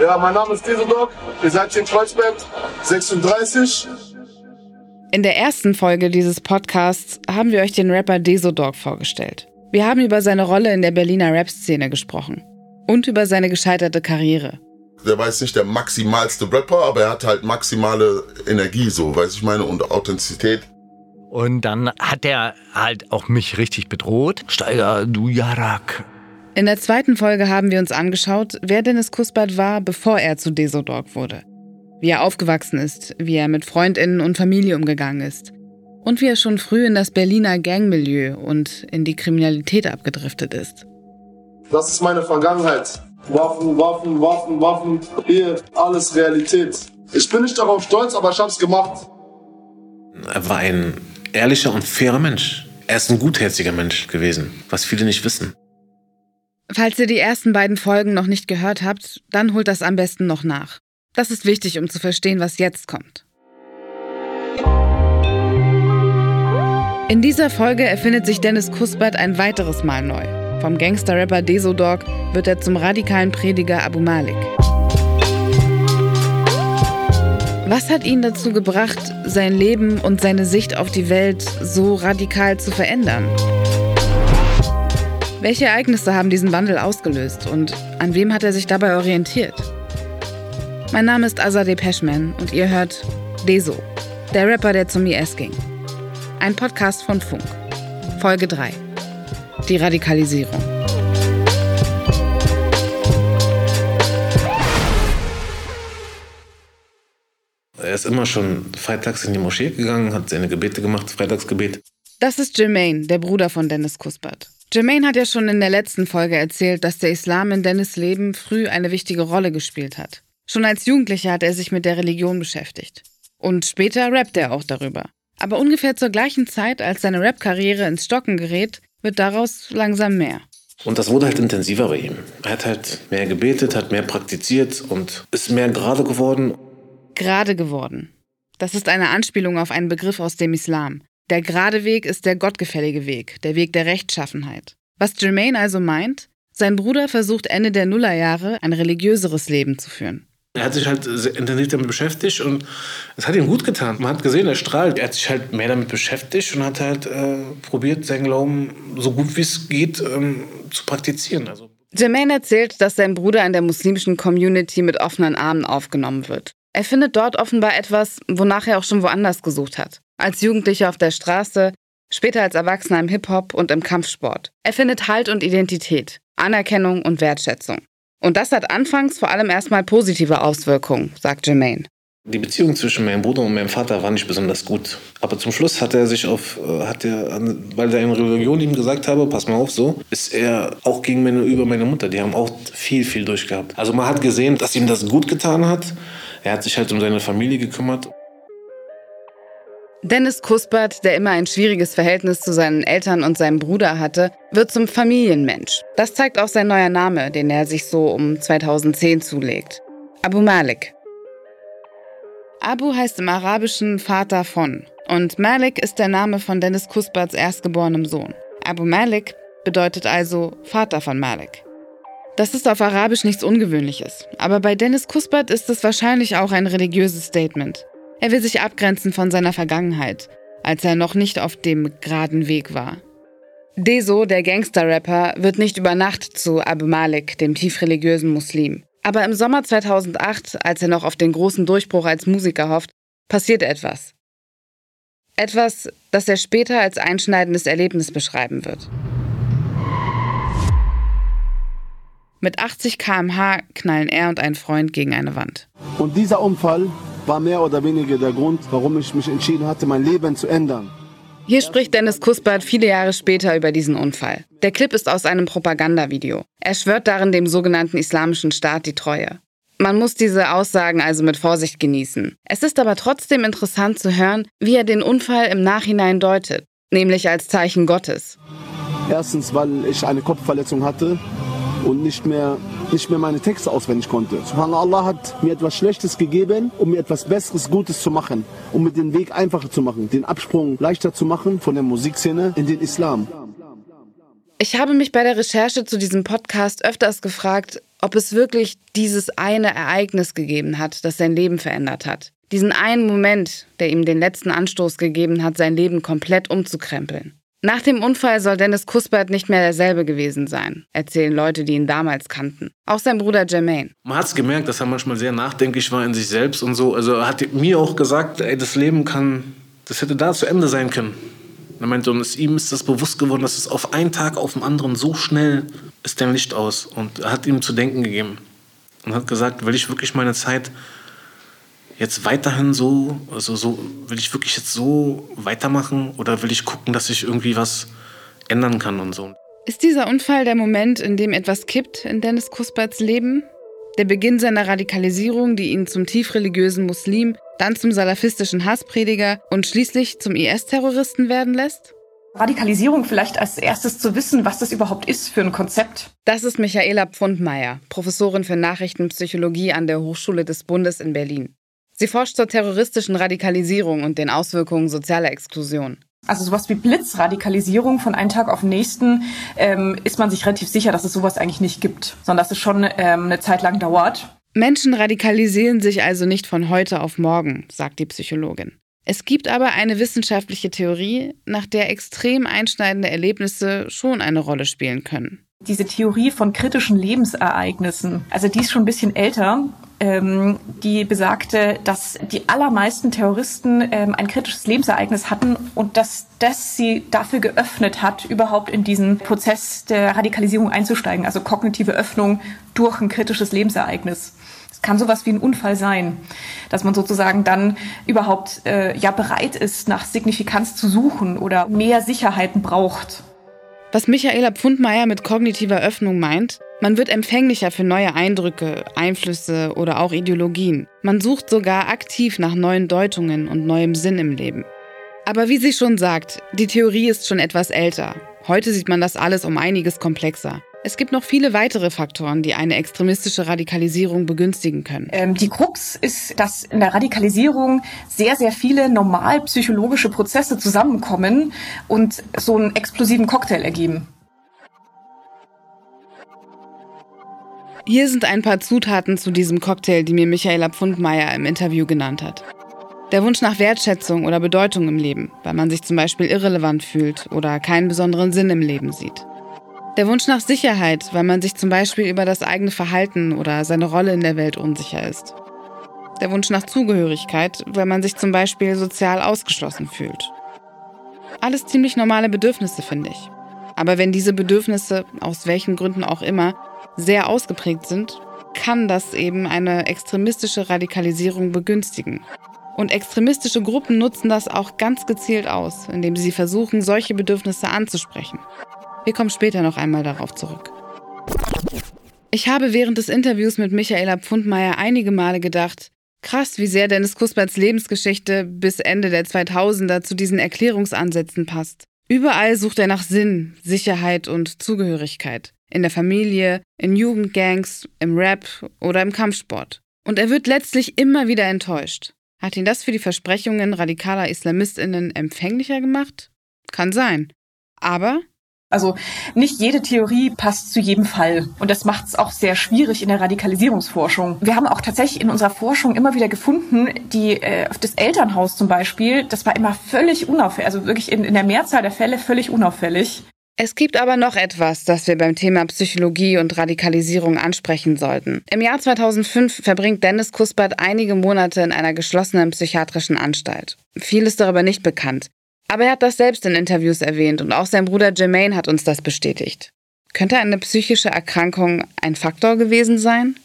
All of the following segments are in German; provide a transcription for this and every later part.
Ja, mein Name ist Desodog. Ihr seid hier in Kreuzberg, 36. In der ersten Folge dieses Podcasts haben wir euch den Rapper Desodog vorgestellt. Wir haben über seine Rolle in der Berliner Rap-Szene gesprochen und über seine gescheiterte Karriere. Der war jetzt nicht der maximalste Rapper, aber er hat halt maximale Energie, so, weiß ich meine, und Authentizität. Und dann hat er halt auch mich richtig bedroht. Steiger, du Jarak. In der zweiten Folge haben wir uns angeschaut, wer Dennis Kuspert war, bevor er zu Desodog wurde. Wie er aufgewachsen ist, wie er mit Freundinnen und Familie umgegangen ist. Und wie er schon früh in das Berliner Gangmilieu und in die Kriminalität abgedriftet ist. Das ist meine Vergangenheit. Waffen, Waffen, Waffen, Waffen. Hier, alles Realität. Ich bin nicht darauf stolz, aber ich hab's gemacht. Er war ein ehrlicher und fairer Mensch. Er ist ein gutherziger Mensch gewesen, was viele nicht wissen. Falls ihr die ersten beiden Folgen noch nicht gehört habt, dann holt das am besten noch nach. Das ist wichtig, um zu verstehen, was jetzt kommt. In dieser Folge erfindet sich Dennis Kuspert ein weiteres Mal neu. Vom Gangster-Rapper Desodog wird er zum radikalen Prediger Abu Malik. Was hat ihn dazu gebracht, sein Leben und seine Sicht auf die Welt so radikal zu verändern? Welche Ereignisse haben diesen Wandel ausgelöst und an wem hat er sich dabei orientiert? Mein Name ist Azadeh Peschman und ihr hört Deso, der Rapper, der zum IS ging. Ein Podcast von Funk. Folge 3. Die Radikalisierung. Er ist immer schon freitags in die Moschee gegangen, hat seine Gebete gemacht, Freitagsgebet. Das ist Jermaine, der Bruder von Dennis Kuspert. Jermaine hat ja schon in der letzten Folge erzählt, dass der Islam in Dennis Leben früh eine wichtige Rolle gespielt hat. Schon als Jugendlicher hat er sich mit der Religion beschäftigt. Und später rappt er auch darüber. Aber ungefähr zur gleichen Zeit, als seine Rap-Karriere ins Stocken gerät, wird daraus langsam mehr. Und das wurde halt intensiver bei ihm. Er hat halt mehr gebetet, hat mehr praktiziert und ist mehr gerade geworden. Gerade geworden. Das ist eine Anspielung auf einen Begriff aus dem Islam. Der gerade Weg ist der gottgefällige Weg, der Weg der Rechtschaffenheit. Was Jermaine also meint, sein Bruder versucht Ende der Nullerjahre ein religiöseres Leben zu führen. Er hat sich halt intensiv damit beschäftigt und es hat ihm gut getan. Man hat gesehen, er strahlt. Er hat sich halt mehr damit beschäftigt und hat halt äh, probiert, seinen Glauben so gut wie es geht ähm, zu praktizieren. Also. Jermaine erzählt, dass sein Bruder in der muslimischen Community mit offenen Armen aufgenommen wird. Er findet dort offenbar etwas, wonach er auch schon woanders gesucht hat. Als Jugendlicher auf der Straße, später als Erwachsener im Hip-Hop und im Kampfsport. Er findet Halt und Identität, Anerkennung und Wertschätzung. Und das hat anfangs vor allem erstmal positive Auswirkungen, sagt Jermaine. Die Beziehung zwischen meinem Bruder und meinem Vater war nicht besonders gut. Aber zum Schluss hat er sich auf, äh, hat er, weil er in Religion ihm gesagt habe, pass mal auf, so, ist er auch gegen meine, über meine Mutter. Die haben auch viel, viel durchgehabt. Also man hat gesehen, dass ihm das gut getan hat. Er hat sich halt um seine Familie gekümmert. Dennis Kuspert, der immer ein schwieriges Verhältnis zu seinen Eltern und seinem Bruder hatte, wird zum Familienmensch. Das zeigt auch sein neuer Name, den er sich so um 2010 zulegt. Abu Malik. Abu heißt im Arabischen Vater von und Malik ist der Name von Dennis Kusperts erstgeborenem Sohn. Abu Malik bedeutet also Vater von Malik. Das ist auf Arabisch nichts Ungewöhnliches, aber bei Dennis Kuspert ist es wahrscheinlich auch ein religiöses Statement. Er will sich abgrenzen von seiner Vergangenheit, als er noch nicht auf dem geraden Weg war. Deso, der Gangster-Rapper, wird nicht über Nacht zu Abu Malik, dem tiefreligiösen Muslim. Aber im Sommer 2008, als er noch auf den großen Durchbruch als Musiker hofft, passiert etwas. Etwas, das er später als einschneidendes Erlebnis beschreiben wird. Mit 80 km/h knallen er und ein Freund gegen eine Wand. Und dieser Unfall war mehr oder weniger der Grund, warum ich mich entschieden hatte, mein Leben zu ändern. Hier spricht Dennis Kuspert viele Jahre später über diesen Unfall. Der Clip ist aus einem Propagandavideo. Er schwört darin dem sogenannten Islamischen Staat die Treue. Man muss diese Aussagen also mit Vorsicht genießen. Es ist aber trotzdem interessant zu hören, wie er den Unfall im Nachhinein deutet, nämlich als Zeichen Gottes. Erstens, weil ich eine Kopfverletzung hatte und nicht mehr, nicht mehr meine Texte auswendig konnte. Allah hat mir etwas Schlechtes gegeben, um mir etwas Besseres, Gutes zu machen, um mir den Weg einfacher zu machen, den Absprung leichter zu machen von der Musikszene in den Islam. Ich habe mich bei der Recherche zu diesem Podcast öfters gefragt, ob es wirklich dieses eine Ereignis gegeben hat, das sein Leben verändert hat. Diesen einen Moment, der ihm den letzten Anstoß gegeben hat, sein Leben komplett umzukrempeln. Nach dem Unfall soll Dennis Kuspert nicht mehr derselbe gewesen sein, erzählen Leute, die ihn damals kannten. Auch sein Bruder Jermaine. Man hat es gemerkt, dass er manchmal sehr nachdenklich war in sich selbst und so. Also er hat mir auch gesagt, ey, das Leben kann, das hätte da zu Ende sein können. Er meinte, und ihm ist das bewusst geworden, dass es auf einen Tag auf den anderen so schnell ist der Licht aus. Und er hat ihm zu denken gegeben. Und hat gesagt, will ich wirklich meine Zeit jetzt weiterhin so, also so, will ich wirklich jetzt so weitermachen oder will ich gucken, dass ich irgendwie was ändern kann und so. Ist dieser Unfall der Moment, in dem etwas kippt in Dennis Kusperts Leben? Der Beginn seiner Radikalisierung, die ihn zum tiefreligiösen Muslim, dann zum salafistischen Hassprediger und schließlich zum IS-Terroristen werden lässt? Radikalisierung vielleicht als erstes zu wissen, was das überhaupt ist für ein Konzept. Das ist Michaela Pfundmeier, Professorin für Nachrichtenpsychologie an der Hochschule des Bundes in Berlin. Sie forscht zur terroristischen Radikalisierung und den Auswirkungen sozialer Exklusion. Also sowas wie Blitzradikalisierung von einem Tag auf den nächsten ähm, ist man sich relativ sicher, dass es sowas eigentlich nicht gibt, sondern dass es schon ähm, eine Zeit lang dauert. Menschen radikalisieren sich also nicht von heute auf morgen, sagt die Psychologin. Es gibt aber eine wissenschaftliche Theorie, nach der extrem einschneidende Erlebnisse schon eine Rolle spielen können. Diese Theorie von kritischen Lebensereignissen, also die ist schon ein bisschen älter ähm, die besagte, dass die allermeisten Terroristen ähm, ein kritisches Lebensereignis hatten und dass das sie dafür geöffnet hat, überhaupt in diesen Prozess der Radikalisierung einzusteigen, also kognitive Öffnung durch ein kritisches Lebensereignis. Es kann sowas wie ein Unfall sein, dass man sozusagen dann überhaupt äh, ja bereit ist, nach Signifikanz zu suchen oder mehr Sicherheiten braucht. Was Michaela Pfundmeier mit kognitiver Öffnung meint, man wird empfänglicher für neue Eindrücke, Einflüsse oder auch Ideologien. Man sucht sogar aktiv nach neuen Deutungen und neuem Sinn im Leben. Aber wie sie schon sagt, die Theorie ist schon etwas älter. Heute sieht man das alles um einiges komplexer. Es gibt noch viele weitere Faktoren, die eine extremistische Radikalisierung begünstigen können. Ähm, die Krux ist, dass in der Radikalisierung sehr, sehr viele normal psychologische Prozesse zusammenkommen und so einen explosiven Cocktail ergeben. Hier sind ein paar Zutaten zu diesem Cocktail, die mir Michaela Pfundmeier im Interview genannt hat. Der Wunsch nach Wertschätzung oder Bedeutung im Leben, weil man sich zum Beispiel irrelevant fühlt oder keinen besonderen Sinn im Leben sieht. Der Wunsch nach Sicherheit, weil man sich zum Beispiel über das eigene Verhalten oder seine Rolle in der Welt unsicher ist. Der Wunsch nach Zugehörigkeit, weil man sich zum Beispiel sozial ausgeschlossen fühlt. Alles ziemlich normale Bedürfnisse, finde ich. Aber wenn diese Bedürfnisse, aus welchen Gründen auch immer, sehr ausgeprägt sind, kann das eben eine extremistische Radikalisierung begünstigen. Und extremistische Gruppen nutzen das auch ganz gezielt aus, indem sie versuchen, solche Bedürfnisse anzusprechen. Wir kommen später noch einmal darauf zurück. Ich habe während des Interviews mit Michaela Pfundmeier einige Male gedacht, krass, wie sehr Dennis Kusperts Lebensgeschichte bis Ende der 2000er zu diesen Erklärungsansätzen passt. Überall sucht er nach Sinn, Sicherheit und Zugehörigkeit in der Familie, in Jugendgangs, im Rap oder im Kampfsport. Und er wird letztlich immer wieder enttäuscht. Hat ihn das für die Versprechungen radikaler Islamistinnen empfänglicher gemacht? Kann sein. Aber also nicht jede Theorie passt zu jedem Fall. Und das macht es auch sehr schwierig in der Radikalisierungsforschung. Wir haben auch tatsächlich in unserer Forschung immer wieder gefunden, die äh, das Elternhaus zum Beispiel, das war immer völlig unauffällig, also wirklich in, in der Mehrzahl der Fälle völlig unauffällig. Es gibt aber noch etwas, das wir beim Thema Psychologie und Radikalisierung ansprechen sollten. Im Jahr 2005 verbringt Dennis Kuspert einige Monate in einer geschlossenen psychiatrischen Anstalt. Viel ist darüber nicht bekannt. Aber er hat das selbst in Interviews erwähnt und auch sein Bruder Jermaine hat uns das bestätigt. Könnte eine psychische Erkrankung ein Faktor gewesen sein?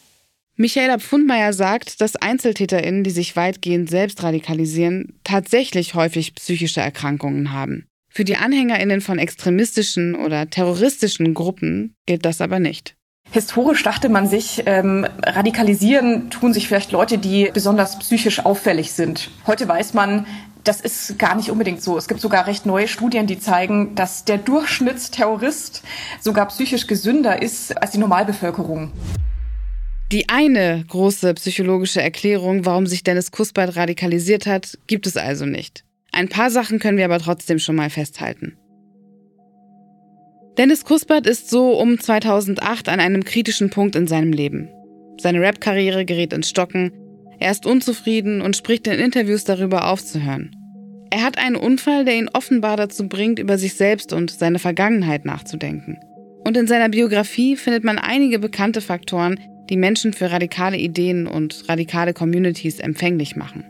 Michaela Pfundmeier sagt, dass EinzeltäterInnen, die sich weitgehend selbst radikalisieren, tatsächlich häufig psychische Erkrankungen haben. Für die Anhängerinnen von extremistischen oder terroristischen Gruppen gilt das aber nicht. Historisch dachte man sich, ähm, radikalisieren tun sich vielleicht Leute, die besonders psychisch auffällig sind. Heute weiß man, das ist gar nicht unbedingt so. Es gibt sogar recht neue Studien, die zeigen, dass der Durchschnittsterrorist sogar psychisch gesünder ist als die Normalbevölkerung. Die eine große psychologische Erklärung, warum sich Dennis Kuspert radikalisiert hat, gibt es also nicht. Ein paar Sachen können wir aber trotzdem schon mal festhalten. Dennis Kuspert ist so um 2008 an einem kritischen Punkt in seinem Leben. Seine Rap-Karriere gerät ins Stocken, er ist unzufrieden und spricht in Interviews darüber aufzuhören. Er hat einen Unfall, der ihn offenbar dazu bringt, über sich selbst und seine Vergangenheit nachzudenken. Und in seiner Biografie findet man einige bekannte Faktoren, die Menschen für radikale Ideen und radikale Communities empfänglich machen.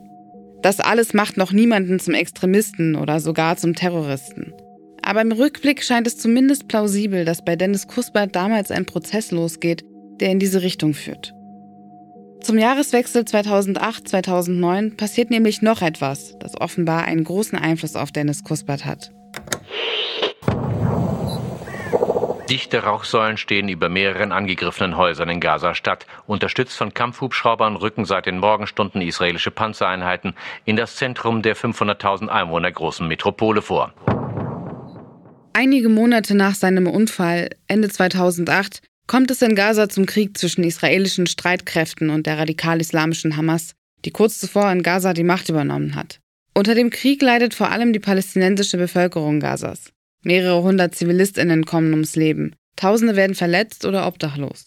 Das alles macht noch niemanden zum Extremisten oder sogar zum Terroristen. Aber im Rückblick scheint es zumindest plausibel, dass bei Dennis Kuspert damals ein Prozess losgeht, der in diese Richtung führt. Zum Jahreswechsel 2008-2009 passiert nämlich noch etwas, das offenbar einen großen Einfluss auf Dennis Kuspert hat. Dichte Rauchsäulen stehen über mehreren angegriffenen Häusern in Gaza-Stadt. Unterstützt von Kampfhubschraubern rücken seit den Morgenstunden israelische Panzereinheiten in das Zentrum der 500.000 Einwohner großen Metropole vor. Einige Monate nach seinem Unfall, Ende 2008, kommt es in Gaza zum Krieg zwischen israelischen Streitkräften und der radikal-islamischen Hamas, die kurz zuvor in Gaza die Macht übernommen hat. Unter dem Krieg leidet vor allem die palästinensische Bevölkerung Gazas. Mehrere hundert Zivilistinnen kommen ums Leben. Tausende werden verletzt oder obdachlos.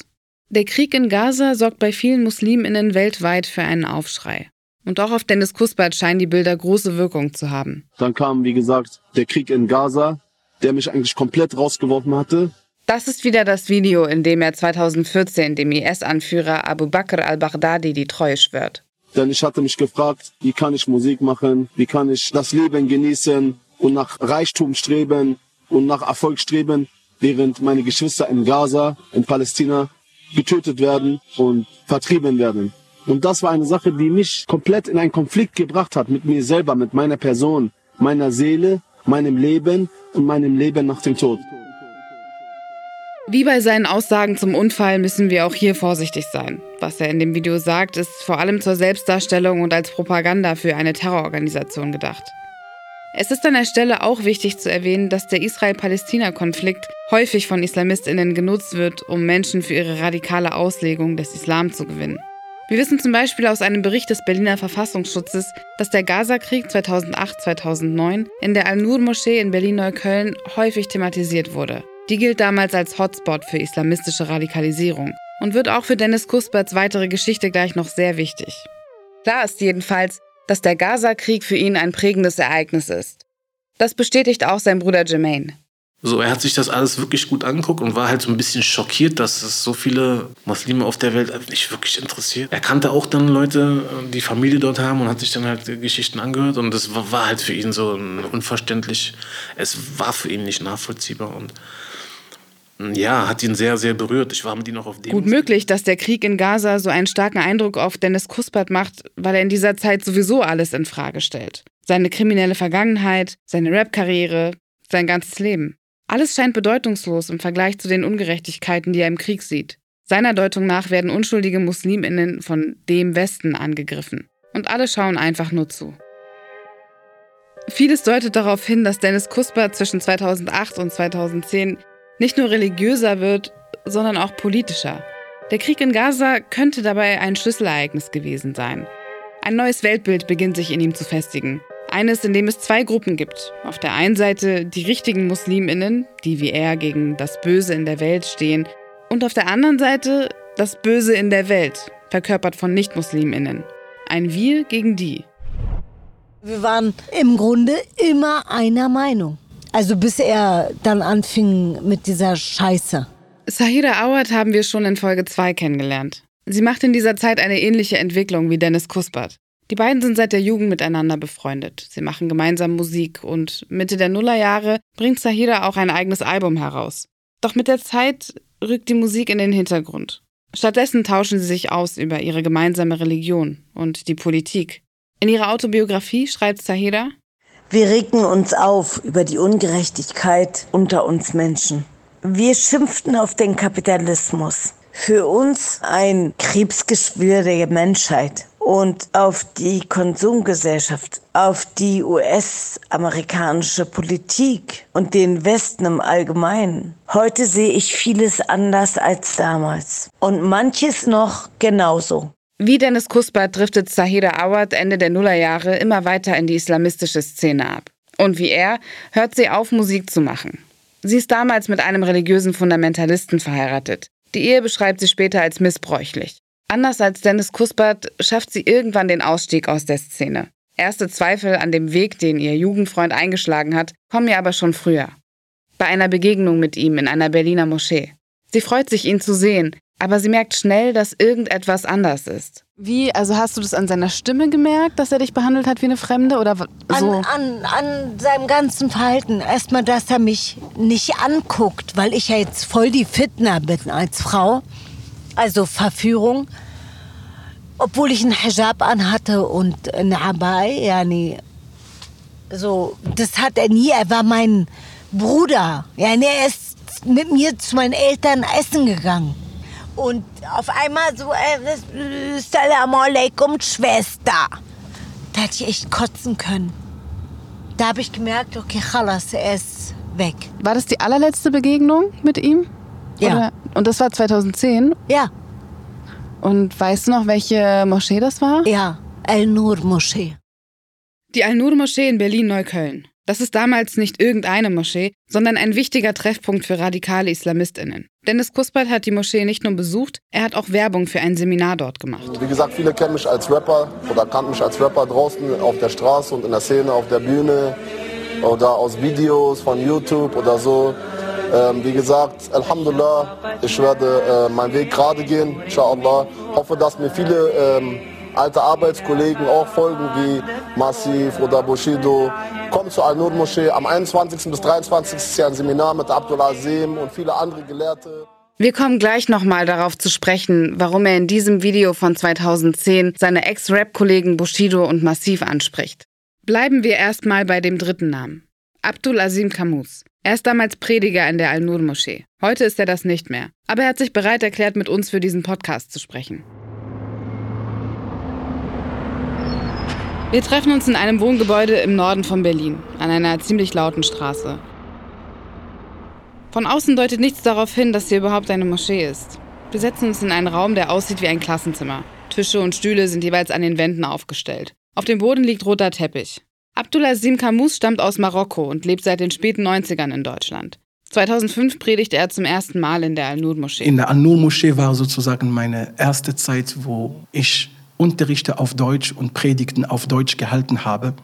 Der Krieg in Gaza sorgt bei vielen Musliminnen weltweit für einen Aufschrei. Und auch auf Dennis Kuspert scheinen die Bilder große Wirkung zu haben. Dann kam, wie gesagt, der Krieg in Gaza, der mich eigentlich komplett rausgeworfen hatte. Das ist wieder das Video, in dem er 2014 dem IS-Anführer Abu Bakr al-Baghdadi die Treue schwört. Denn ich hatte mich gefragt, wie kann ich Musik machen, wie kann ich das Leben genießen und nach Reichtum streben und nach Erfolg streben, während meine Geschwister in Gaza, in Palästina getötet werden und vertrieben werden. Und das war eine Sache, die mich komplett in einen Konflikt gebracht hat mit mir selber, mit meiner Person, meiner Seele, meinem Leben und meinem Leben nach dem Tod. Wie bei seinen Aussagen zum Unfall müssen wir auch hier vorsichtig sein. Was er in dem Video sagt, ist vor allem zur Selbstdarstellung und als Propaganda für eine Terrororganisation gedacht. Es ist an der Stelle auch wichtig zu erwähnen, dass der Israel-Palästina-Konflikt häufig von Islamistinnen genutzt wird, um Menschen für ihre radikale Auslegung des Islam zu gewinnen. Wir wissen zum Beispiel aus einem Bericht des Berliner Verfassungsschutzes, dass der Gaza-Krieg 2008-2009 in der Al-Nur-Moschee in Berlin-Neukölln häufig thematisiert wurde. Die gilt damals als Hotspot für islamistische Radikalisierung und wird auch für Dennis Kusperts weitere Geschichte gleich noch sehr wichtig. Klar ist jedenfalls, dass der Gaza-Krieg für ihn ein prägendes Ereignis ist. Das bestätigt auch sein Bruder Jermaine. So, er hat sich das alles wirklich gut angeguckt und war halt so ein bisschen schockiert, dass es so viele Muslime auf der Welt nicht wirklich interessiert. Er kannte auch dann Leute, die Familie dort haben und hat sich dann halt Geschichten angehört und das war halt für ihn so unverständlich. Es war für ihn nicht nachvollziehbar und ja, hat ihn sehr, sehr berührt. Ich war mit ihm auch auf dem. Gut möglich, dass der Krieg in Gaza so einen starken Eindruck auf Dennis Kuspert macht, weil er in dieser Zeit sowieso alles in Frage stellt. Seine kriminelle Vergangenheit, seine Rap-Karriere, sein ganzes Leben. Alles scheint bedeutungslos im Vergleich zu den Ungerechtigkeiten, die er im Krieg sieht. Seiner Deutung nach werden unschuldige Musliminnen von dem Westen angegriffen. Und alle schauen einfach nur zu. Vieles deutet darauf hin, dass Dennis Kuspert zwischen 2008 und 2010 nicht nur religiöser wird, sondern auch politischer. Der Krieg in Gaza könnte dabei ein Schlüsselereignis gewesen sein. Ein neues Weltbild beginnt sich in ihm zu festigen. Eines, in dem es zwei Gruppen gibt. Auf der einen Seite die richtigen Musliminnen, die wie er gegen das Böse in der Welt stehen, und auf der anderen Seite das Böse in der Welt, verkörpert von Nicht-Musliminnen. Ein Wir gegen die. Wir waren im Grunde immer einer Meinung. Also bis er dann anfing mit dieser Scheiße. Sahira Awad haben wir schon in Folge 2 kennengelernt. Sie macht in dieser Zeit eine ähnliche Entwicklung wie Dennis Kuspert. Die beiden sind seit der Jugend miteinander befreundet. Sie machen gemeinsam Musik und Mitte der Nullerjahre bringt Sahira auch ein eigenes Album heraus. Doch mit der Zeit rückt die Musik in den Hintergrund. Stattdessen tauschen sie sich aus über ihre gemeinsame Religion und die Politik. In ihrer Autobiografie schreibt Sahira, wir regen uns auf über die Ungerechtigkeit unter uns Menschen. Wir schimpften auf den Kapitalismus. Für uns ein Krebsgeschwür der Menschheit und auf die Konsumgesellschaft, auf die US-amerikanische Politik und den Westen im Allgemeinen. Heute sehe ich vieles anders als damals und manches noch genauso. Wie Dennis Kuspert driftet Sahira Awad Ende der Nullerjahre immer weiter in die islamistische Szene ab. Und wie er hört sie auf, Musik zu machen. Sie ist damals mit einem religiösen Fundamentalisten verheiratet. Die Ehe beschreibt sie später als missbräuchlich. Anders als Dennis Kuspert schafft sie irgendwann den Ausstieg aus der Szene. Erste Zweifel an dem Weg, den ihr Jugendfreund eingeschlagen hat, kommen ihr aber schon früher. Bei einer Begegnung mit ihm in einer Berliner Moschee. Sie freut sich, ihn zu sehen, aber sie merkt schnell, dass irgendetwas anders ist. Wie, also hast du das an seiner Stimme gemerkt, dass er dich behandelt hat wie eine Fremde oder so? An, an, an seinem ganzen Verhalten. Erstmal, dass er mich nicht anguckt, weil ich ja jetzt voll die Fitner bin als Frau. Also Verführung. Obwohl ich einen Hijab anhatte und eine Abai, yani, so, das hat er nie. Er war mein Bruder. Ja, er ist mit mir zu meinen Eltern essen gegangen. Und auf einmal so, äh, Salam alaikum, Schwester. Da hätte ich echt kotzen können. Da habe ich gemerkt, okay, Chalas, er ist weg. War das die allerletzte Begegnung mit ihm? Ja. Oder? Und das war 2010? Ja. Und weißt du noch, welche Moschee das war? Ja, Al-Nur-Moschee. Die Al-Nur-Moschee in Berlin-Neukölln. Das ist damals nicht irgendeine Moschee, sondern ein wichtiger Treffpunkt für radikale IslamistInnen. Dennis Kuspert hat die Moschee nicht nur besucht, er hat auch Werbung für ein Seminar dort gemacht. Wie gesagt, viele kennen mich als Rapper oder kannten mich als Rapper draußen auf der Straße und in der Szene, auf der Bühne oder aus Videos von YouTube oder so. Ähm, wie gesagt, Alhamdulillah, ich werde äh, meinen Weg gerade gehen, inshallah. Hoffe, dass mir viele ähm, alte Arbeitskollegen auch folgen, wie Massiv oder Bushido. Kommt zur Al-Nur-Moschee. Am 21. bis 23. ist ja ein Seminar mit Abdullah Azim und viele andere Gelehrte. Wir kommen gleich nochmal darauf zu sprechen, warum er in diesem Video von 2010 seine Ex-Rap-Kollegen Bushido und Massiv anspricht. Bleiben wir erstmal bei dem dritten Namen. Abdul Azim Kamus. Er ist damals Prediger in der Al-Nur-Moschee. Heute ist er das nicht mehr. Aber er hat sich bereit erklärt, mit uns für diesen Podcast zu sprechen. Wir treffen uns in einem Wohngebäude im Norden von Berlin, an einer ziemlich lauten Straße. Von außen deutet nichts darauf hin, dass hier überhaupt eine Moschee ist. Wir setzen uns in einen Raum, der aussieht wie ein Klassenzimmer. Tische und Stühle sind jeweils an den Wänden aufgestellt. Auf dem Boden liegt roter Teppich. Abdulazim Kamus stammt aus Marokko und lebt seit den späten 90ern in Deutschland. 2005 predigte er zum ersten Mal in der Al-Nur-Moschee. In der Al-Nur-Moschee war sozusagen meine erste Zeit, wo ich Unterrichte auf Deutsch und Predigten auf Deutsch gehalten habe.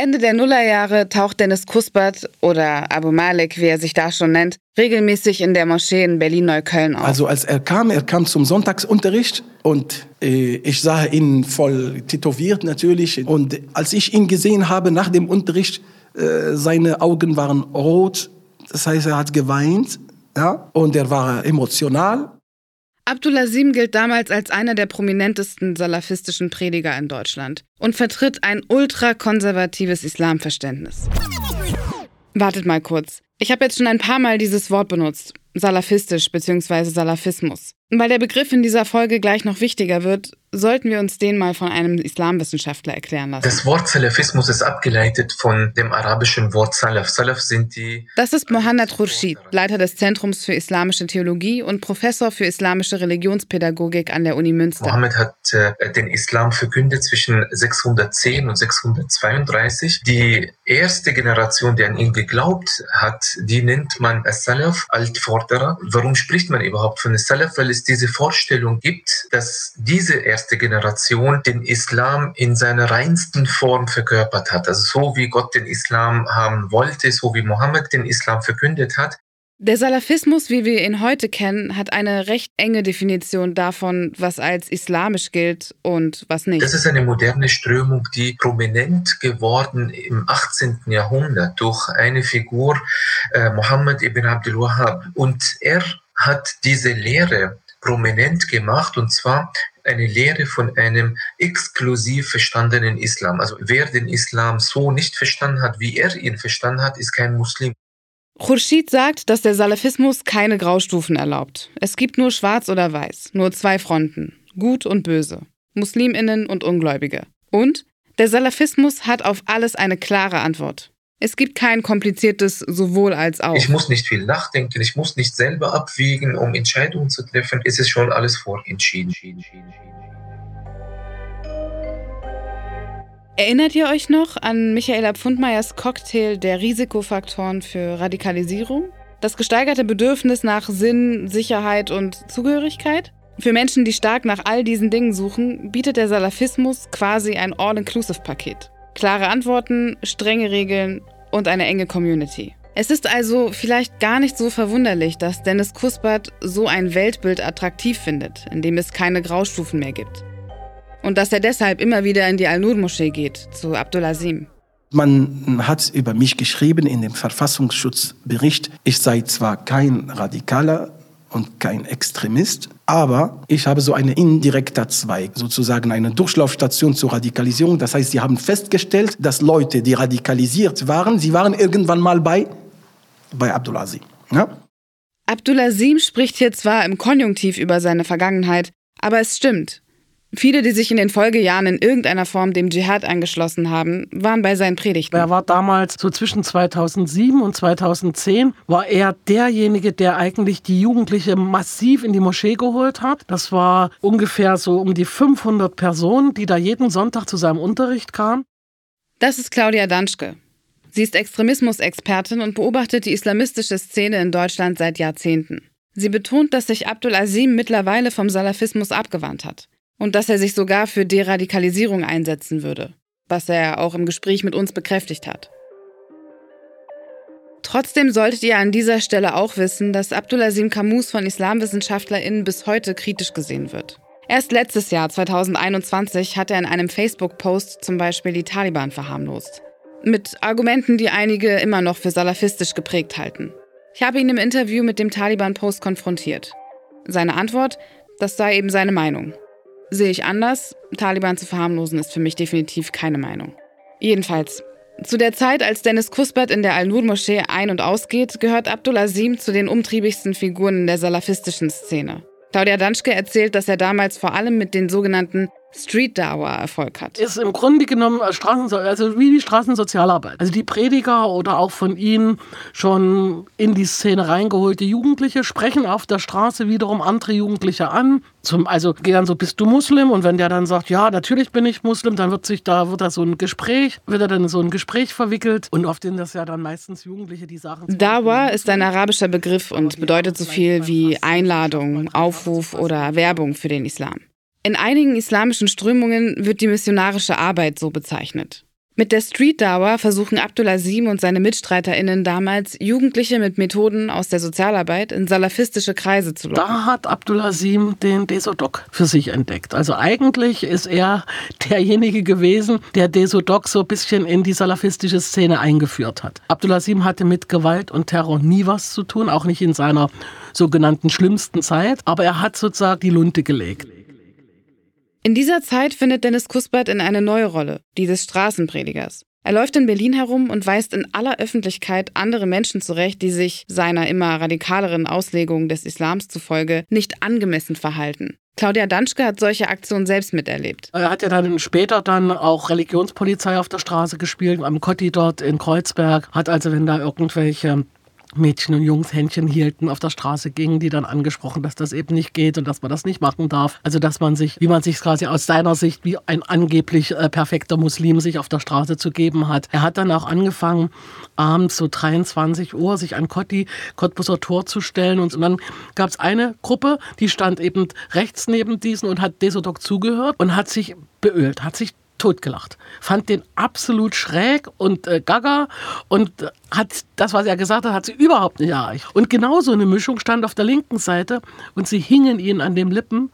Ende der Nullerjahre taucht Dennis Kuspert oder Abu Malik, wie er sich da schon nennt, regelmäßig in der Moschee in Berlin-Neukölln auf. Also als er kam, er kam zum Sonntagsunterricht und äh, ich sah ihn voll tätowiert natürlich. Und als ich ihn gesehen habe nach dem Unterricht, äh, seine Augen waren rot, das heißt, er hat geweint ja? und er war emotional. Abdulazim gilt damals als einer der prominentesten salafistischen Prediger in Deutschland und vertritt ein ultrakonservatives Islamverständnis. Wartet mal kurz. Ich habe jetzt schon ein paar Mal dieses Wort benutzt. Salafistisch bzw. Salafismus. Weil der Begriff in dieser Folge gleich noch wichtiger wird, sollten wir uns den mal von einem Islamwissenschaftler erklären lassen. Das Wort Salafismus ist abgeleitet von dem arabischen Wort Salaf. Salaf sind die. Das ist Mohammad Khurshid, Leiter des Zentrums für islamische Theologie und Professor für islamische Religionspädagogik an der Uni Münster. Mohammed hat äh, den Islam verkündet zwischen 610 und 632. Die erste Generation, die an ihn geglaubt hat, die nennt man Salaf, Altvorderer. Warum spricht man überhaupt von Salaf? Weil es diese Vorstellung gibt, dass diese erste Generation den Islam in seiner reinsten Form verkörpert hat. Also so wie Gott den Islam haben wollte, so wie Mohammed den Islam verkündet hat. Der Salafismus, wie wir ihn heute kennen, hat eine recht enge Definition davon, was als islamisch gilt und was nicht. Das ist eine moderne Strömung, die prominent geworden im 18. Jahrhundert durch eine Figur, äh, Mohammed ibn Abdul Wahhab. Und er hat diese Lehre prominent gemacht und zwar eine Lehre von einem exklusiv verstandenen Islam. Also wer den Islam so nicht verstanden hat, wie er ihn verstanden hat, ist kein Muslim. Khurshid sagt, dass der Salafismus keine Graustufen erlaubt. Es gibt nur schwarz oder weiß, nur zwei Fronten, gut und böse, Musliminnen und Ungläubige. Und der Salafismus hat auf alles eine klare Antwort. Es gibt kein kompliziertes sowohl als auch. Ich muss nicht viel nachdenken, ich muss nicht selber abwägen, um Entscheidungen zu treffen. Es ist schon alles vorentschieden. Erinnert ihr euch noch an Michaela Pfundmeyers Cocktail der Risikofaktoren für Radikalisierung? Das gesteigerte Bedürfnis nach Sinn, Sicherheit und Zugehörigkeit? Für Menschen, die stark nach all diesen Dingen suchen, bietet der Salafismus quasi ein All-Inclusive-Paket. Klare Antworten, strenge Regeln und eine enge Community. Es ist also vielleicht gar nicht so verwunderlich, dass Dennis Kuspert so ein Weltbild attraktiv findet, in dem es keine Graustufen mehr gibt. Und dass er deshalb immer wieder in die Al-Nur-Moschee geht, zu Abdulazim. Man hat über mich geschrieben in dem Verfassungsschutzbericht, ich sei zwar kein Radikaler und kein Extremist, aber ich habe so eine indirekter Zweig, sozusagen eine Durchlaufstation zur Radikalisierung. Das heißt, sie haben festgestellt, dass Leute, die radikalisiert waren, sie waren irgendwann mal bei, bei Abdulazim. Ja? Abdulazim spricht hier zwar im Konjunktiv über seine Vergangenheit, aber es stimmt. Viele, die sich in den Folgejahren in irgendeiner Form dem Dschihad angeschlossen haben, waren bei seinen Predigten. Er war damals so zwischen 2007 und 2010 war er derjenige, der eigentlich die Jugendliche massiv in die Moschee geholt hat. Das war ungefähr so um die 500 Personen, die da jeden Sonntag zu seinem Unterricht kamen. Das ist Claudia Danschke. Sie ist Extremismusexpertin und beobachtet die islamistische Szene in Deutschland seit Jahrzehnten. Sie betont, dass sich Abdul Azim mittlerweile vom Salafismus abgewandt hat und dass er sich sogar für Deradikalisierung einsetzen würde, was er auch im Gespräch mit uns bekräftigt hat. Trotzdem solltet ihr an dieser Stelle auch wissen, dass Abdulazim Kamus von IslamwissenschaftlerInnen bis heute kritisch gesehen wird. Erst letztes Jahr, 2021, hat er in einem Facebook-Post zum Beispiel die Taliban verharmlost. Mit Argumenten, die einige immer noch für salafistisch geprägt halten. Ich habe ihn im Interview mit dem Taliban-Post konfrontiert. Seine Antwort, das sei eben seine Meinung. Sehe ich anders. Taliban zu verharmlosen ist für mich definitiv keine Meinung. Jedenfalls, zu der Zeit, als Dennis Kuspert in der Al-Nur-Moschee ein- und ausgeht, gehört Abdul Azim zu den umtriebigsten Figuren in der salafistischen Szene. Claudia Danschke erzählt, dass er damals vor allem mit den sogenannten Street Dawa Erfolg hat. Ist im Grunde genommen Straßen, also wie die Straßensozialarbeit. Also die Prediger oder auch von ihnen schon in die Szene reingeholte Jugendliche sprechen auf der Straße wiederum andere Jugendliche an. Zum, also gehen dann so, bist du Muslim? Und wenn der dann sagt, ja, natürlich bin ich Muslim, dann wird sich da, wird da so ein Gespräch, wird er dann so ein Gespräch verwickelt. Und auf den das ja dann meistens Jugendliche, die sagen. Dawa ist ein arabischer Begriff und bedeutet so viel wie Einladung, Aufruf oder Werbung für den Islam. In einigen islamischen Strömungen wird die missionarische Arbeit so bezeichnet. Mit der Street Dawa versuchen Abdulazim und seine MitstreiterInnen damals, Jugendliche mit Methoden aus der Sozialarbeit in salafistische Kreise zu locken. Da hat Abdulazim den Desodok für sich entdeckt. Also eigentlich ist er derjenige gewesen, der Desodok so ein bisschen in die salafistische Szene eingeführt hat. Abdulazim hatte mit Gewalt und Terror nie was zu tun, auch nicht in seiner sogenannten schlimmsten Zeit, aber er hat sozusagen die Lunte gelegt. In dieser Zeit findet Dennis Kuspert in eine neue Rolle, die des Straßenpredigers. Er läuft in Berlin herum und weist in aller Öffentlichkeit andere Menschen zurecht, die sich seiner immer radikaleren Auslegung des Islams zufolge nicht angemessen verhalten. Claudia Danschke hat solche Aktionen selbst miterlebt. Er hat ja dann später dann auch Religionspolizei auf der Straße gespielt, am Kotti dort in Kreuzberg, hat also, wenn da irgendwelche Mädchen und Jungs Händchen hielten, auf der Straße gingen, die dann angesprochen, dass das eben nicht geht und dass man das nicht machen darf. Also dass man sich, wie man sich quasi aus seiner Sicht wie ein angeblich äh, perfekter Muslim sich auf der Straße zu geben hat. Er hat dann auch angefangen, abends so 23 Uhr sich an Kotti, Cottbuser Tor zu stellen und, und dann gab es eine Gruppe, die stand eben rechts neben diesen und hat Desodok zugehört und hat sich beölt, hat sich totgelacht. Fand den absolut schräg und äh, gaga und hat das, was er gesagt hat, hat sie überhaupt nicht erreicht. Und genauso eine Mischung stand auf der linken Seite und sie hingen ihn an den Lippen.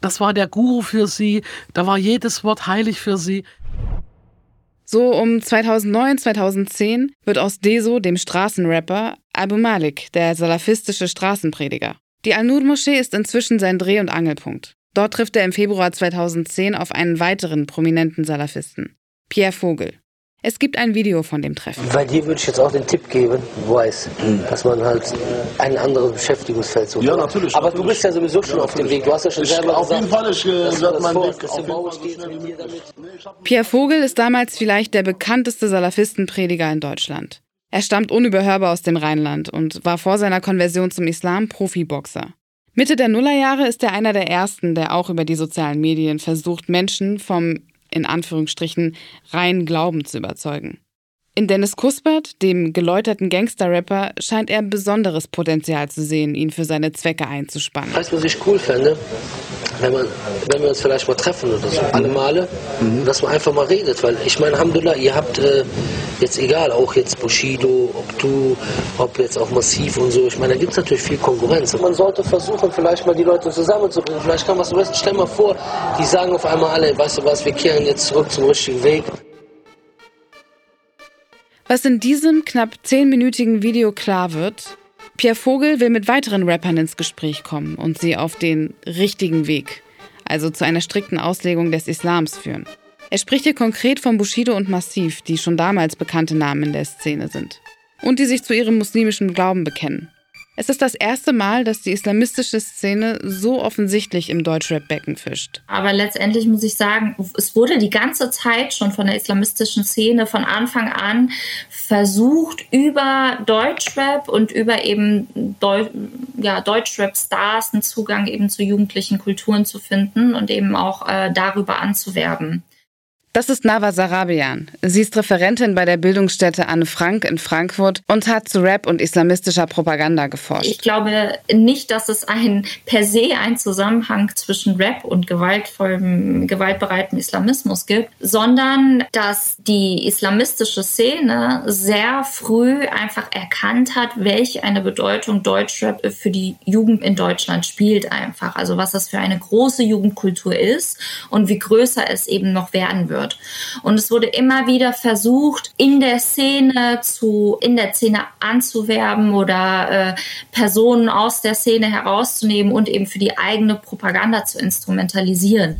Das war der Guru für sie, da war jedes Wort heilig für sie. So um 2009, 2010 wird aus Deso, dem Straßenrapper, Abu Malik, der salafistische Straßenprediger. Die Al-Nur-Moschee ist inzwischen sein Dreh- und Angelpunkt. Dort trifft er im Februar 2010 auf einen weiteren prominenten Salafisten, Pierre Vogel. Es gibt ein Video von dem Treffen. Bei dir würde ich jetzt auch den Tipp geben, weiß, dass man halt ein anderes Beschäftigungsfeld sucht. Ja, natürlich. Aber natürlich. du bist ja sowieso schon auf dem Weg. Du hast ja schon ich, selber auf gesagt, jeden Fall, ich äh, werde meinen Weg auf jeden Fall geht damit. Pierre Vogel ist damals vielleicht der bekannteste Salafistenprediger in Deutschland. Er stammt unüberhörbar aus dem Rheinland und war vor seiner Konversion zum Islam Profiboxer. Mitte der Nullerjahre ist er einer der ersten, der auch über die sozialen Medien versucht, Menschen vom, in Anführungsstrichen, reinen Glauben zu überzeugen. In Dennis Kuspert, dem geläuterten Gangster-Rapper, scheint er besonderes Potenzial zu sehen, ihn für seine Zwecke einzuspannen. Weißt du, was ich cool fände? Wenn, man, wenn wir uns vielleicht mal treffen oder so, alle Male, mhm. dass man einfach mal redet. Weil ich meine, Alhamdulillah, ihr habt äh, jetzt egal, auch jetzt Bushido, ob du, ob jetzt auch Massiv und so. Ich meine, da gibt es natürlich viel Konkurrenz. Man sollte versuchen, vielleicht mal die Leute zusammenzubringen. Vielleicht kann man was besten. Stell mal vor, die sagen auf einmal alle, weißt du was, wir kehren jetzt zurück zum richtigen Weg. Was in diesem knapp zehnminütigen Video klar wird, Pierre Vogel will mit weiteren Rappern ins Gespräch kommen und sie auf den richtigen Weg, also zu einer strikten Auslegung des Islams führen. Er spricht hier konkret von Bushido und Massiv, die schon damals bekannte Namen in der Szene sind und die sich zu ihrem muslimischen Glauben bekennen. Es ist das erste Mal, dass die islamistische Szene so offensichtlich im Deutschrap-Becken fischt. Aber letztendlich muss ich sagen, es wurde die ganze Zeit schon von der islamistischen Szene von Anfang an versucht, über Deutschrap und über eben Deu ja, Deutschrap-Stars einen Zugang eben zu jugendlichen Kulturen zu finden und eben auch äh, darüber anzuwerben. Das ist Nava Sarabian. Sie ist Referentin bei der Bildungsstätte Anne Frank in Frankfurt und hat zu Rap und islamistischer Propaganda geforscht. Ich glaube nicht, dass es ein per se einen Zusammenhang zwischen Rap und gewaltvollem, gewaltbereitem Islamismus gibt, sondern dass die islamistische Szene sehr früh einfach erkannt hat, welche eine Bedeutung Deutschrap für die Jugend in Deutschland spielt einfach. Also was das für eine große Jugendkultur ist und wie größer es eben noch werden wird wird. Und es wurde immer wieder versucht, in der Szene zu, in der Szene anzuwerben oder äh, Personen aus der Szene herauszunehmen und eben für die eigene Propaganda zu instrumentalisieren.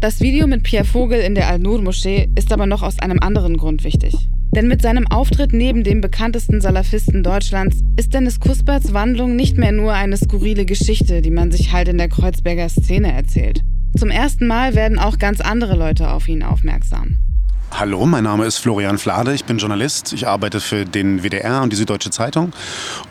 Das Video mit Pierre Vogel in der Al-Nur-Moschee ist aber noch aus einem anderen Grund wichtig. Denn mit seinem Auftritt neben dem bekanntesten Salafisten Deutschlands ist Dennis Kusperts Wandlung nicht mehr nur eine skurrile Geschichte, die man sich halt in der Kreuzberger Szene erzählt. Zum ersten Mal werden auch ganz andere Leute auf ihn aufmerksam. Hallo, mein Name ist Florian Flade, ich bin Journalist. Ich arbeite für den WDR und die Süddeutsche Zeitung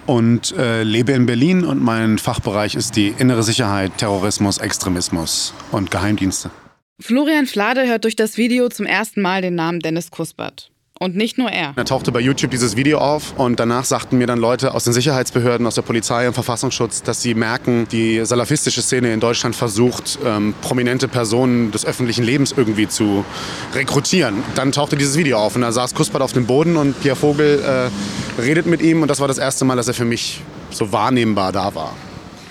und äh, lebe in Berlin und mein Fachbereich ist die innere Sicherheit, Terrorismus, Extremismus und Geheimdienste. Florian Flade hört durch das Video zum ersten Mal den Namen Dennis Kuspert. Und nicht nur er. Da tauchte bei YouTube dieses Video auf und danach sagten mir dann Leute aus den Sicherheitsbehörden, aus der Polizei und Verfassungsschutz, dass sie merken, die salafistische Szene in Deutschland versucht, ähm, prominente Personen des öffentlichen Lebens irgendwie zu rekrutieren. Dann tauchte dieses Video auf und da saß Kuspert auf dem Boden und Pierre Vogel äh, redet mit ihm und das war das erste Mal, dass er für mich so wahrnehmbar da war.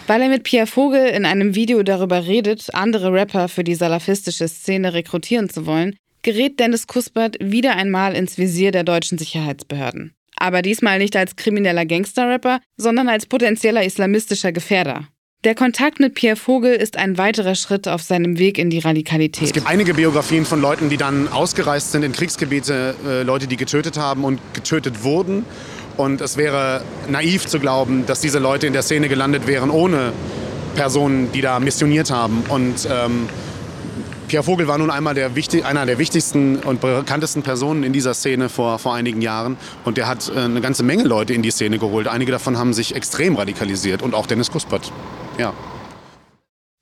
Weil er mit Pierre Vogel in einem Video darüber redet, andere Rapper für die salafistische Szene rekrutieren zu wollen, gerät Dennis Kuspert wieder einmal ins Visier der deutschen Sicherheitsbehörden. Aber diesmal nicht als krimineller Gangster-Rapper, sondern als potenzieller islamistischer Gefährder. Der Kontakt mit Pierre Vogel ist ein weiterer Schritt auf seinem Weg in die Radikalität. Es gibt einige Biografien von Leuten, die dann ausgereist sind in Kriegsgebiete, äh, Leute, die getötet haben und getötet wurden. Und es wäre naiv zu glauben, dass diese Leute in der Szene gelandet wären ohne Personen, die da missioniert haben. Und ähm, Pierre Vogel war nun einmal der wichtig, einer der wichtigsten und bekanntesten Personen in dieser Szene vor, vor einigen Jahren. Und der hat äh, eine ganze Menge Leute in die Szene geholt. Einige davon haben sich extrem radikalisiert und auch Dennis Kuspert. Ja.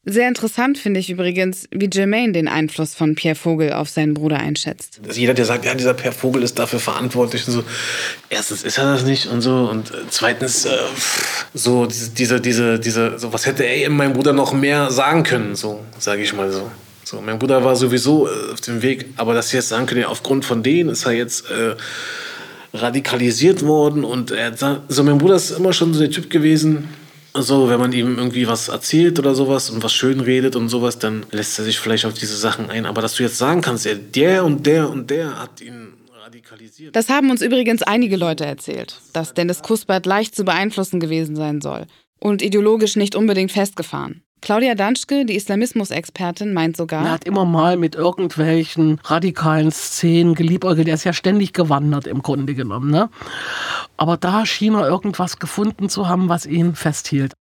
Sehr interessant finde ich übrigens, wie Jermaine den Einfluss von Pierre Vogel auf seinen Bruder einschätzt. Also jeder, der sagt, ja, dieser Pierre Vogel ist dafür verantwortlich und so, erstens ist er das nicht und so und äh, zweitens äh, so diese, diese, diese, so was hätte er meinem Bruder noch mehr sagen können, so sage ich mal so. So, mein Bruder war sowieso äh, auf dem Weg, aber dass sie jetzt sagen können, ja, aufgrund von denen ist er jetzt äh, radikalisiert worden und er so mein Bruder ist immer schon so der Typ gewesen, so, wenn man ihm irgendwie was erzählt oder sowas und was schön redet und sowas, dann lässt er sich vielleicht auf diese Sachen ein. Aber dass du jetzt sagen kannst, ja, der und der und der hat ihn radikalisiert. Das haben uns übrigens einige Leute erzählt, dass Dennis Kuspert leicht zu beeinflussen gewesen sein soll und ideologisch nicht unbedingt festgefahren. Claudia Danschke, die Islamismus-Expertin, meint sogar. Er hat immer mal mit irgendwelchen radikalen Szenen geliebäugelt. Er ist ja ständig gewandert im Grunde genommen. Ne? Aber da schien er irgendwas gefunden zu haben, was ihn festhielt.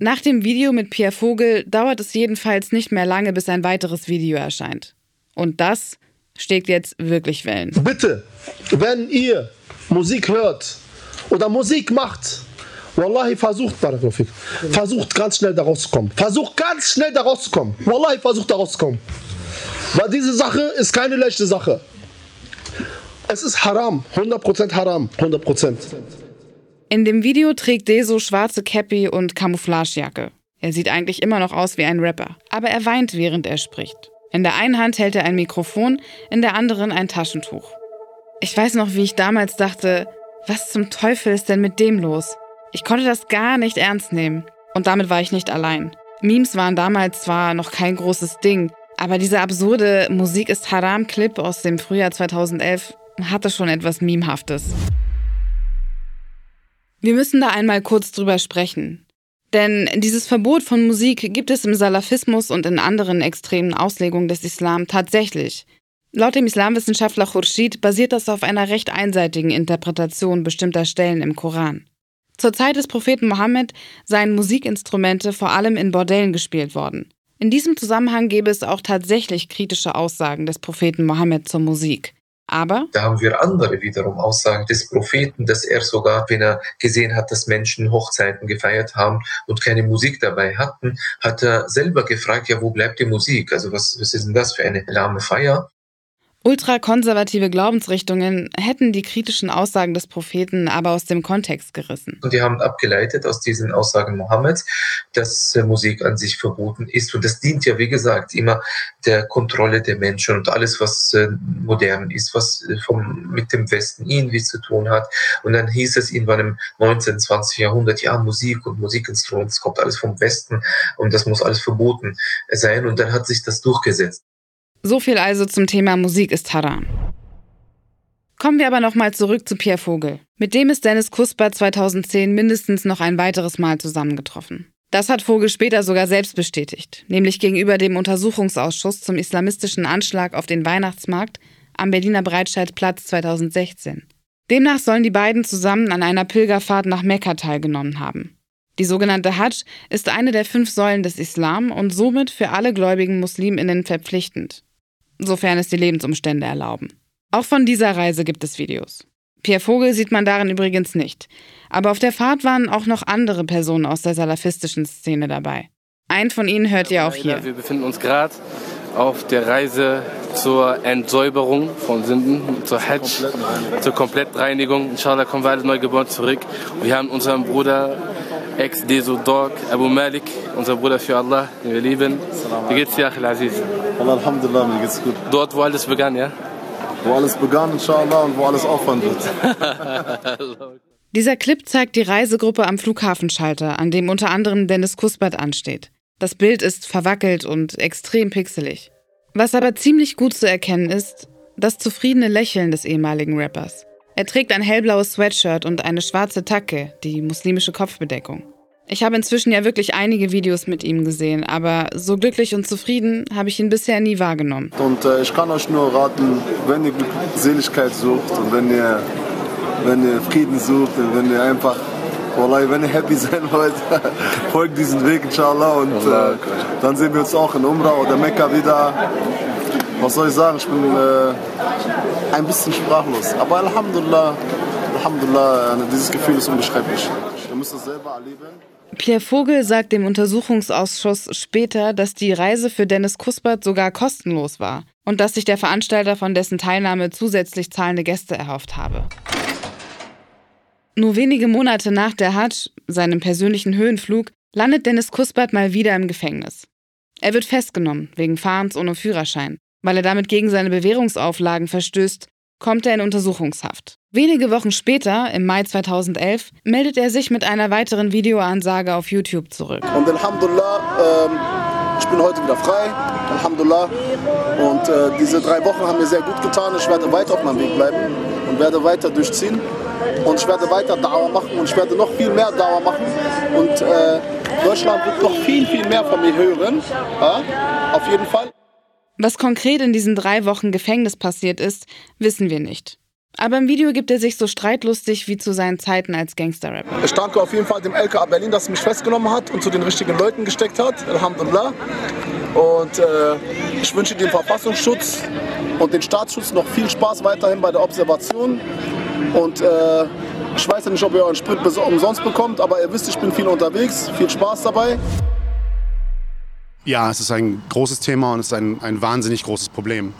Nach dem Video mit Pierre Vogel dauert es jedenfalls nicht mehr lange, bis ein weiteres Video erscheint. Und das steckt jetzt wirklich Wellen. Bitte, wenn ihr Musik hört oder Musik macht, Wallahi, versucht, Barakalofik. Versucht ganz schnell da rauszukommen. Versucht ganz schnell da rauszukommen. Wallahi, versucht da rauszukommen. Weil diese Sache ist keine leichte Sache. Es ist haram, 100% haram, 100%. In dem Video trägt Deso schwarze Cappy und Camouflagejacke. Er sieht eigentlich immer noch aus wie ein Rapper, aber er weint, während er spricht. In der einen Hand hält er ein Mikrofon, in der anderen ein Taschentuch. Ich weiß noch, wie ich damals dachte, was zum Teufel ist denn mit dem los? Ich konnte das gar nicht ernst nehmen. Und damit war ich nicht allein. Memes waren damals zwar noch kein großes Ding, aber dieser absurde Musik ist Haram-Clip aus dem Frühjahr 2011 hatte schon etwas Memehaftes. Wir müssen da einmal kurz drüber sprechen. Denn dieses Verbot von Musik gibt es im Salafismus und in anderen extremen Auslegungen des Islam tatsächlich. Laut dem Islamwissenschaftler Khurshid basiert das auf einer recht einseitigen Interpretation bestimmter Stellen im Koran. Zur Zeit des Propheten Mohammed seien Musikinstrumente vor allem in Bordellen gespielt worden. In diesem Zusammenhang gäbe es auch tatsächlich kritische Aussagen des Propheten Mohammed zur Musik. Aber da haben wir andere wiederum Aussagen des Propheten, dass er sogar, wenn er gesehen hat, dass Menschen Hochzeiten gefeiert haben und keine Musik dabei hatten, hat er selber gefragt, ja, wo bleibt die Musik? Also was, was ist denn das für eine lahme Feier? Ultrakonservative Glaubensrichtungen hätten die kritischen Aussagen des Propheten aber aus dem Kontext gerissen. Und die haben abgeleitet aus diesen Aussagen Mohammeds, dass äh, Musik an sich verboten ist. Und das dient ja, wie gesagt, immer der Kontrolle der Menschen und alles, was äh, modern ist, was äh, vom, mit dem Westen irgendwie zu tun hat. Und dann hieß es irgendwann im 19., 20. Jahrhundert, ja, Musik und Musikinstrumente, das kommt alles vom Westen und das muss alles verboten sein. Und dann hat sich das durchgesetzt. So viel also zum Thema Musik ist Haram. Kommen wir aber nochmal zurück zu Pierre Vogel. Mit dem ist Dennis Kusper 2010 mindestens noch ein weiteres Mal zusammengetroffen. Das hat Vogel später sogar selbst bestätigt, nämlich gegenüber dem Untersuchungsausschuss zum islamistischen Anschlag auf den Weihnachtsmarkt am Berliner Breitscheidplatz 2016. Demnach sollen die beiden zusammen an einer Pilgerfahrt nach Mekka teilgenommen haben. Die sogenannte Hajj ist eine der fünf Säulen des Islam und somit für alle gläubigen Musliminnen verpflichtend sofern es die Lebensumstände erlauben. Auch von dieser Reise gibt es Videos. Pierre Vogel sieht man darin übrigens nicht. Aber auf der Fahrt waren auch noch andere Personen aus der salafistischen Szene dabei. Einen von ihnen hört ihr auch hier. Wir befinden uns gerade auf der Reise zur Entsäuberung von Sünden, zur Hajj, zur Komplettreinigung. Inshallah kommen wir alle neugeboren zurück. Wir haben unseren Bruder Ex-Deso Dog, Abu Malik, unser Bruder für Allah, den wir lieben. Wie geht's dir, Achil Aziz? Allah, Alhamdulillah, mir geht's gut. Dort, wo alles begann, ja? Wo alles begann, inshallah, und wo alles aufhören wird. Dieser Clip zeigt die Reisegruppe am Flughafenschalter, an dem unter anderem Dennis Kuspert ansteht. Das Bild ist verwackelt und extrem pixelig. Was aber ziemlich gut zu erkennen ist, das zufriedene Lächeln des ehemaligen Rappers. Er trägt ein hellblaues Sweatshirt und eine schwarze Tacke, die muslimische Kopfbedeckung. Ich habe inzwischen ja wirklich einige Videos mit ihm gesehen, aber so glücklich und zufrieden habe ich ihn bisher nie wahrgenommen. Und äh, ich kann euch nur raten, wenn ihr Seligkeit sucht und wenn ihr, wenn ihr Frieden sucht und wenn ihr einfach, Wallahi, wenn ihr happy sein wollt, folgt diesen Weg, inshallah. Und äh, dann sehen wir uns auch in Umrah oder Mekka wieder was soll ich sagen, ich bin äh, ein bisschen sprachlos. Aber Alhamdulillah, Alhamdulillah, äh, dieses Gefühl ist unbeschreiblich. Ihr müsst es selber erleben. Pierre Vogel sagt dem Untersuchungsausschuss später, dass die Reise für Dennis Kuspert sogar kostenlos war und dass sich der Veranstalter von dessen Teilnahme zusätzlich zahlende Gäste erhofft habe. Nur wenige Monate nach der Hajj, seinem persönlichen Höhenflug, landet Dennis Kuspert mal wieder im Gefängnis. Er wird festgenommen wegen Fahrens ohne Führerschein weil er damit gegen seine Bewährungsauflagen verstößt, kommt er in Untersuchungshaft. Wenige Wochen später, im Mai 2011, meldet er sich mit einer weiteren Videoansage auf YouTube zurück. Und Alhamdulillah, ähm, ich bin heute wieder frei. Alhamdulillah. Und äh, diese drei Wochen haben mir sehr gut getan. Ich werde weiter auf meinem Weg bleiben und werde weiter durchziehen. Und ich werde weiter Dauer machen und ich werde noch viel mehr Dauer machen. Und äh, Deutschland wird noch viel, viel mehr von mir hören. Ja? Auf jeden Fall. Was konkret in diesen drei Wochen Gefängnis passiert ist, wissen wir nicht. Aber im Video gibt er sich so streitlustig wie zu seinen Zeiten als Gangster-Rapper. Ich danke auf jeden Fall dem LKA Berlin, dass er mich festgenommen hat und zu den richtigen Leuten gesteckt hat. Alhamdulillah. Und äh, ich wünsche dem Verfassungsschutz und den Staatsschutz noch viel Spaß weiterhin bei der Observation. Und äh, ich weiß ja nicht, ob ihr euren Sprit umsonst bekommt, aber ihr wisst, ich bin viel unterwegs. Viel Spaß dabei. Ja, es ist ein großes Thema und es ist ein, ein wahnsinnig großes Problem.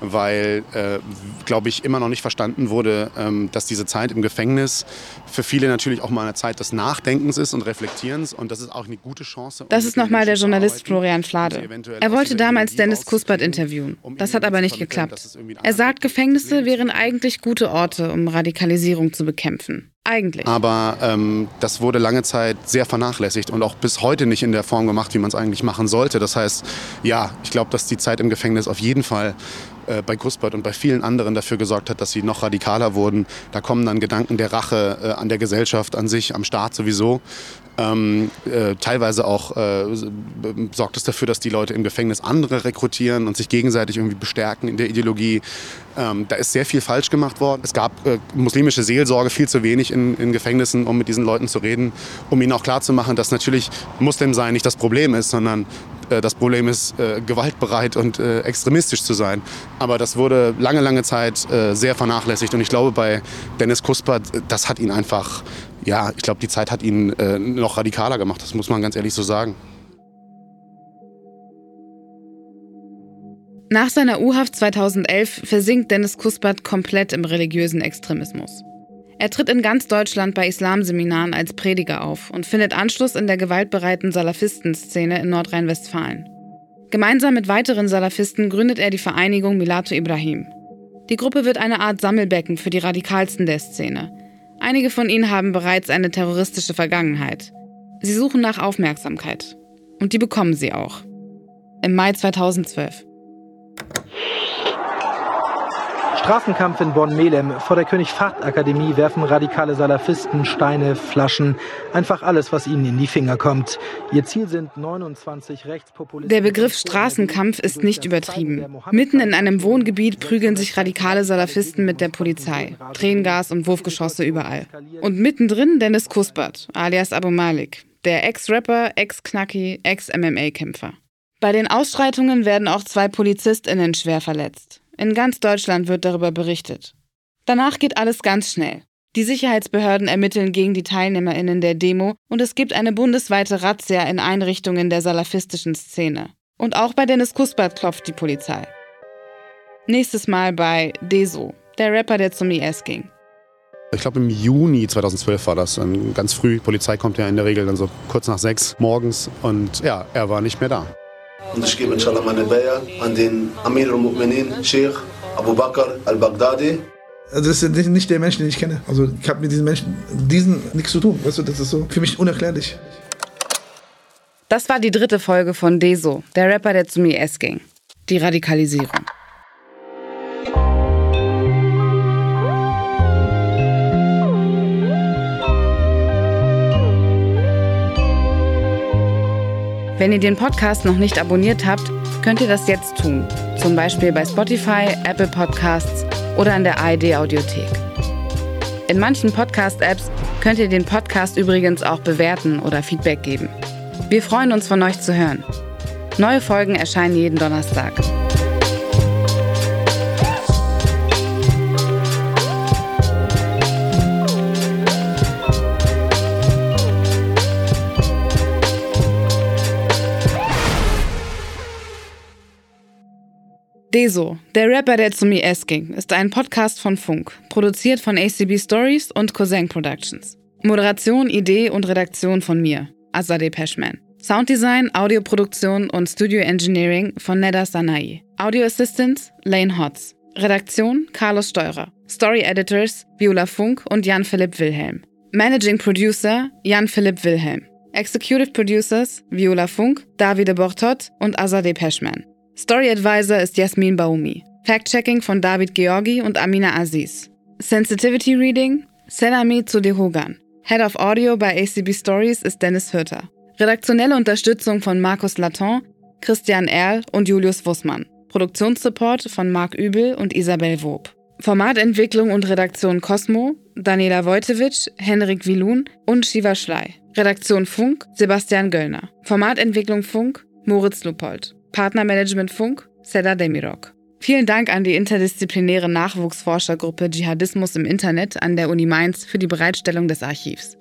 weil, äh, glaube ich, immer noch nicht verstanden wurde, ähm, dass diese Zeit im Gefängnis für viele natürlich auch mal eine Zeit des Nachdenkens ist und Reflektierens und das ist auch eine gute Chance. Das ist nochmal der Journalist Florian Flade. Er wollte damals Dennis Kuspert interviewen. Das hat aber nicht geklappt. Er sagt, Gefängnisse wären eigentlich gute Orte, um Radikalisierung zu bekämpfen. Eigentlich. Aber ähm, das wurde lange Zeit sehr vernachlässigt und auch bis heute nicht in der Form gemacht, wie man es eigentlich machen sollte. Das heißt, ja, ich glaube, dass die Zeit im Gefängnis auf jeden Fall äh, bei Guspert und bei vielen anderen dafür gesorgt hat, dass sie noch radikaler wurden. Da kommen dann Gedanken der Rache äh, an der Gesellschaft an sich, am Staat sowieso. Ähm, äh, teilweise auch äh, sorgt es dafür, dass die Leute im Gefängnis andere rekrutieren und sich gegenseitig irgendwie bestärken in der Ideologie. Ähm, da ist sehr viel falsch gemacht worden. Es gab äh, muslimische Seelsorge viel zu wenig in, in, Gefängnissen, um mit diesen Leuten zu reden, um ihnen auch klarzumachen, dass natürlich Muslim sein nicht das Problem ist, sondern äh, das Problem ist, äh, gewaltbereit und äh, extremistisch zu sein. Aber das wurde lange, lange Zeit sehr vernachlässigt. Und ich glaube, bei Dennis Kuspert, das hat ihn einfach ja, ich glaube, die Zeit hat ihn äh, noch radikaler gemacht, das muss man ganz ehrlich so sagen. Nach seiner U-Haft 2011 versinkt Dennis Kuspert komplett im religiösen Extremismus. Er tritt in ganz Deutschland bei Islamseminaren als Prediger auf und findet Anschluss in der gewaltbereiten Salafistenszene in Nordrhein-Westfalen. Gemeinsam mit weiteren Salafisten gründet er die Vereinigung Milatu Ibrahim. Die Gruppe wird eine Art Sammelbecken für die Radikalsten der Szene, Einige von ihnen haben bereits eine terroristische Vergangenheit. Sie suchen nach Aufmerksamkeit. Und die bekommen sie auch. Im Mai 2012. Straßenkampf in Bonn-Melem. Vor der König-Fahd-Akademie werfen radikale Salafisten Steine, Flaschen, einfach alles, was ihnen in die Finger kommt. Ihr Ziel sind 29 Rechtspopulisten. Der Begriff Straßenkampf ist nicht übertrieben. Mitten in einem Wohngebiet prügeln sich radikale Salafisten mit der Polizei. Tränengas und Wurfgeschosse überall. Und mittendrin Dennis Kuspert, alias Abu Malik. Der Ex-Rapper, Ex-Knacki, Ex-MMA-Kämpfer. Bei den Ausschreitungen werden auch zwei PolizistInnen schwer verletzt. In ganz Deutschland wird darüber berichtet. Danach geht alles ganz schnell. Die Sicherheitsbehörden ermitteln gegen die TeilnehmerInnen der Demo und es gibt eine bundesweite Razzia in Einrichtungen der salafistischen Szene. Und auch bei Dennis Kuspert klopft die Polizei. Nächstes Mal bei Deso, der Rapper, der zum IS ging. Ich glaube im Juni 2012 war das. Ganz früh. Die Polizei kommt ja in der Regel dann so kurz nach sechs morgens und ja, er war nicht mehr da. Und ich gebe inshallah meine Beier an den Amir al-Mu'minin, Sheikh Abu Bakr al-Baghdadi. Also das ist nicht der Mensch, den ich kenne. Also ich habe mit diesen Menschen, diesen nichts zu tun. Weißt du, das ist so für mich unerklärlich. Das war die dritte Folge von Deso, der Rapper, der zum IS ging. Die Radikalisierung. Wenn ihr den Podcast noch nicht abonniert habt, könnt ihr das jetzt tun. Zum Beispiel bei Spotify, Apple Podcasts oder in der ARD Audiothek. In manchen Podcast-Apps könnt ihr den Podcast übrigens auch bewerten oder Feedback geben. Wir freuen uns von euch zu hören. Neue Folgen erscheinen jeden Donnerstag. Deso, der Rapper, der zu IS ging, ist ein Podcast von Funk, produziert von ACB Stories und Cousin Productions. Moderation, Idee und Redaktion von mir, Azadeh Peschman. Sounddesign, Audioproduktion und Studio Engineering von Neda Sanai. Audio Assistance, Lane Hotz. Redaktion, Carlos Steurer. Story Editors, Viola Funk und Jan-Philipp Wilhelm. Managing Producer, Jan-Philipp Wilhelm. Executive Producers, Viola Funk, Davide Bortot und Azadeh Peschman. Story Advisor ist Jasmin Baumi. Fact-Checking von David Georgi und Amina Aziz. Sensitivity Reading Selami Zudehogan. Head of Audio bei ACB Stories ist Dennis Hürter. Redaktionelle Unterstützung von Markus Laton, Christian Erl und Julius Wussmann. Produktionssupport von Marc Übel und Isabel Wob. Formatentwicklung und Redaktion Cosmo, Daniela Wojtewitsch, Henrik Wilun und Shiva Schley. Redaktion Funk, Sebastian Göllner. Formatentwicklung Funk, Moritz Lupold. Partnermanagement Funk, Seda Demirok. Vielen Dank an die interdisziplinäre Nachwuchsforschergruppe Dschihadismus im Internet an der Uni Mainz für die Bereitstellung des Archivs.